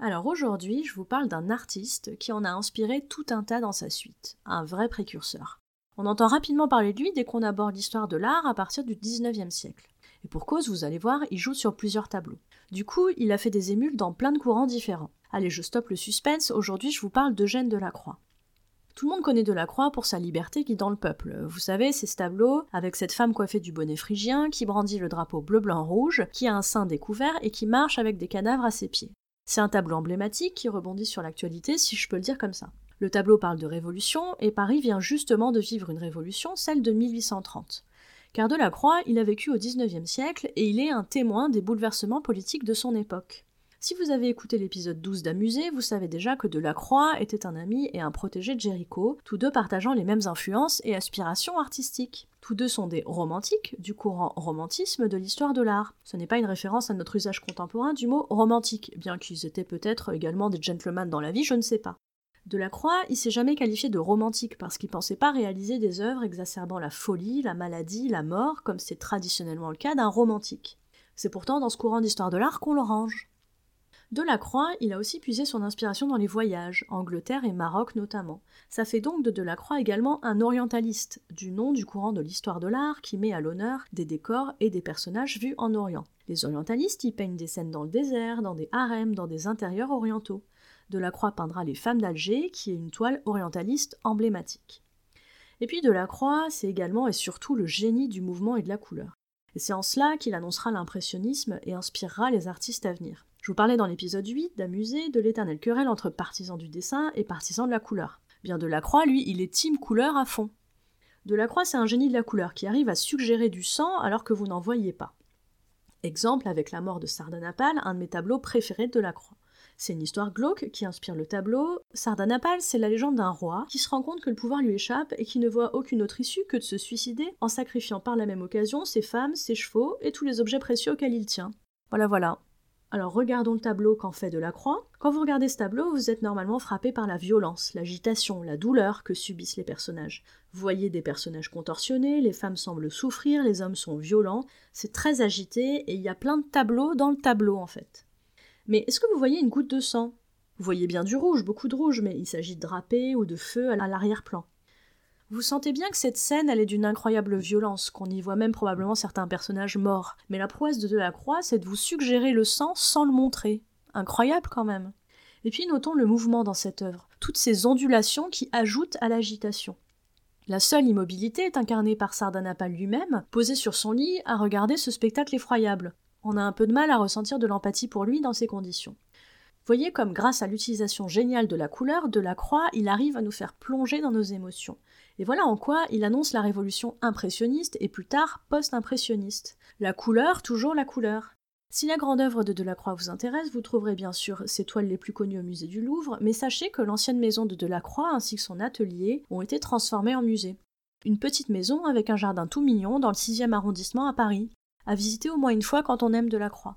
Alors aujourd'hui, je vous parle d'un artiste qui en a inspiré tout un tas dans sa suite, un vrai précurseur. On entend rapidement parler de lui dès qu'on aborde l'histoire de l'art à partir du 19e siècle. Et pour cause, vous allez voir, il joue sur plusieurs tableaux. Du coup, il a fait des émules dans plein de courants différents. Allez, je stoppe le suspense, aujourd'hui je vous parle d'Eugène Delacroix. Tout le monde connaît Delacroix pour sa liberté qui dans le peuple. Vous savez, c'est ce tableau avec cette femme coiffée du bonnet phrygien qui brandit le drapeau bleu-blanc-rouge, qui a un sein découvert et qui marche avec des cadavres à ses pieds. C'est un tableau emblématique qui rebondit sur l'actualité, si je peux le dire comme ça. Le tableau parle de révolution, et Paris vient justement de vivre une révolution, celle de 1830. Car Delacroix, il a vécu au XIXe siècle, et il est un témoin des bouleversements politiques de son époque. Si vous avez écouté l'épisode 12 d'Amusé, vous savez déjà que Delacroix était un ami et un protégé de Géricault, tous deux partageant les mêmes influences et aspirations artistiques. Tous deux sont des romantiques, du courant romantisme de l'histoire de l'art. Ce n'est pas une référence à notre usage contemporain du mot romantique, bien qu'ils étaient peut-être également des gentlemen dans la vie, je ne sais pas. Delacroix, il s'est jamais qualifié de romantique parce qu'il pensait pas réaliser des œuvres exacerbant la folie, la maladie, la mort, comme c'est traditionnellement le cas d'un romantique. C'est pourtant dans ce courant d'histoire de l'art qu'on le range. Delacroix, il a aussi puisé son inspiration dans les voyages, Angleterre et Maroc notamment. Ça fait donc de Delacroix également un orientaliste, du nom du courant de l'histoire de l'art qui met à l'honneur des décors et des personnages vus en Orient. Les orientalistes y peignent des scènes dans le désert, dans des harems, dans des intérieurs orientaux. Delacroix peindra Les Femmes d'Alger, qui est une toile orientaliste emblématique. Et puis Delacroix, c'est également et surtout le génie du mouvement et de la couleur. Et c'est en cela qu'il annoncera l'impressionnisme et inspirera les artistes à venir. Je vous parlais dans l'épisode 8 d'amuser de l'éternelle querelle entre partisans du dessin et partisans de la couleur. Bien Delacroix, lui, il est team couleur à fond. Delacroix, c'est un génie de la couleur qui arrive à suggérer du sang alors que vous n'en voyez pas. Exemple avec la mort de Sardanapale, un de mes tableaux préférés de Delacroix. C'est une histoire glauque qui inspire le tableau. Sardanapale, c'est la légende d'un roi qui se rend compte que le pouvoir lui échappe et qui ne voit aucune autre issue que de se suicider en sacrifiant par la même occasion ses femmes, ses chevaux et tous les objets précieux auxquels il tient. Voilà, voilà. Alors regardons le tableau qu'en fait Delacroix. Quand vous regardez ce tableau, vous êtes normalement frappé par la violence, l'agitation, la douleur que subissent les personnages. Vous voyez des personnages contorsionnés, les femmes semblent souffrir, les hommes sont violents, c'est très agité et il y a plein de tableaux dans le tableau en fait. Mais est-ce que vous voyez une goutte de sang? Vous voyez bien du rouge, beaucoup de rouge, mais il s'agit de drapés ou de feu à l'arrière-plan. Vous sentez bien que cette scène, elle est d'une incroyable violence, qu'on y voit même probablement certains personnages morts. Mais la prouesse de Delacroix, c'est de vous suggérer le sang sans le montrer. Incroyable quand même. Et puis notons le mouvement dans cette œuvre, toutes ces ondulations qui ajoutent à l'agitation. La seule immobilité est incarnée par Sardanapale lui-même, posé sur son lit à regarder ce spectacle effroyable. On a un peu de mal à ressentir de l'empathie pour lui dans ces conditions. Voyez comme grâce à l'utilisation géniale de la couleur, de la croix, il arrive à nous faire plonger dans nos émotions. Et voilà en quoi il annonce la révolution impressionniste et plus tard post-impressionniste. La couleur, toujours la couleur. Si la grande œuvre de Delacroix vous intéresse, vous trouverez bien sûr ses toiles les plus connues au musée du Louvre, mais sachez que l'ancienne maison de Delacroix ainsi que son atelier ont été transformés en musée. Une petite maison avec un jardin tout mignon dans le 6e arrondissement à Paris, à visiter au moins une fois quand on aime Delacroix.